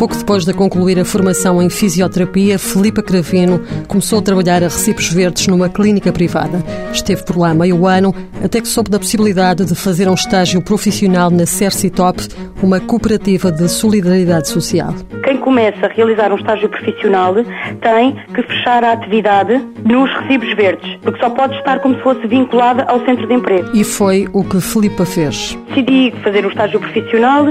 Pouco depois de concluir a formação em fisioterapia, Filipa Cravino começou a trabalhar a recibos verdes numa clínica privada. Esteve por lá meio ano, até que soube da possibilidade de fazer um estágio profissional na Cercitop, uma cooperativa de solidariedade social. Quem começa a realizar um estágio profissional tem que fechar a atividade nos recibos verdes, porque só pode estar como se fosse vinculada ao centro de emprego. E foi o que Filipa fez. Decidi fazer um estágio profissional,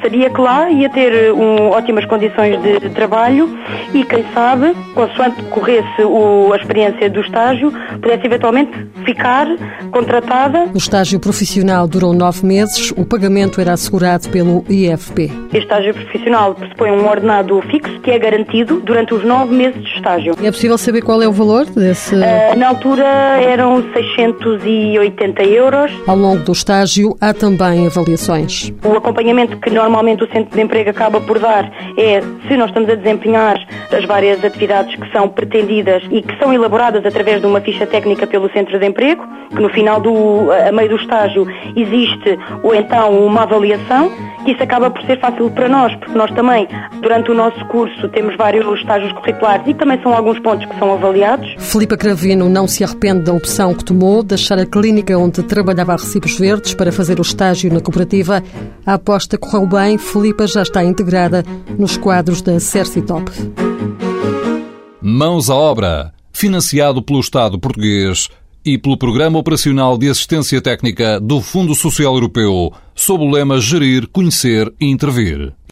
sabia que lá ia ter um, ótimas condições de trabalho e, quem sabe, consoante corresse o, a experiência do estágio, pudesse eventualmente ficar contratada. O estágio profissional durou nove meses, o pagamento era assegurado pelo IFP. Este estágio profissional pressupõe um ordenado fixo que é garantido durante os nove meses estágio. É possível saber qual é o valor desse? Uh, na altura eram 680 euros. Ao longo do estágio há também avaliações. O acompanhamento que normalmente o Centro de Emprego acaba por dar é se nós estamos a desempenhar as várias atividades que são pretendidas e que são elaboradas através de uma ficha técnica pelo Centro de Emprego, que no final do, a meio do estágio existe ou então uma avaliação, que isso acaba por ser fácil para nós, porque nós também, durante o nosso curso, temos vários estágios curriculares e também são alguns pontos que são avaliados. Filipa Cravino não se arrepende da opção que tomou, deixar a clínica onde trabalhava a recibos verdes para fazer o estágio na cooperativa. A aposta correu bem, Filipa já está integrada nos quadros da Cercitop. Mãos à obra, financiado pelo Estado português e pelo Programa Operacional de Assistência Técnica do Fundo Social Europeu, sob o lema Gerir, Conhecer e Intervir.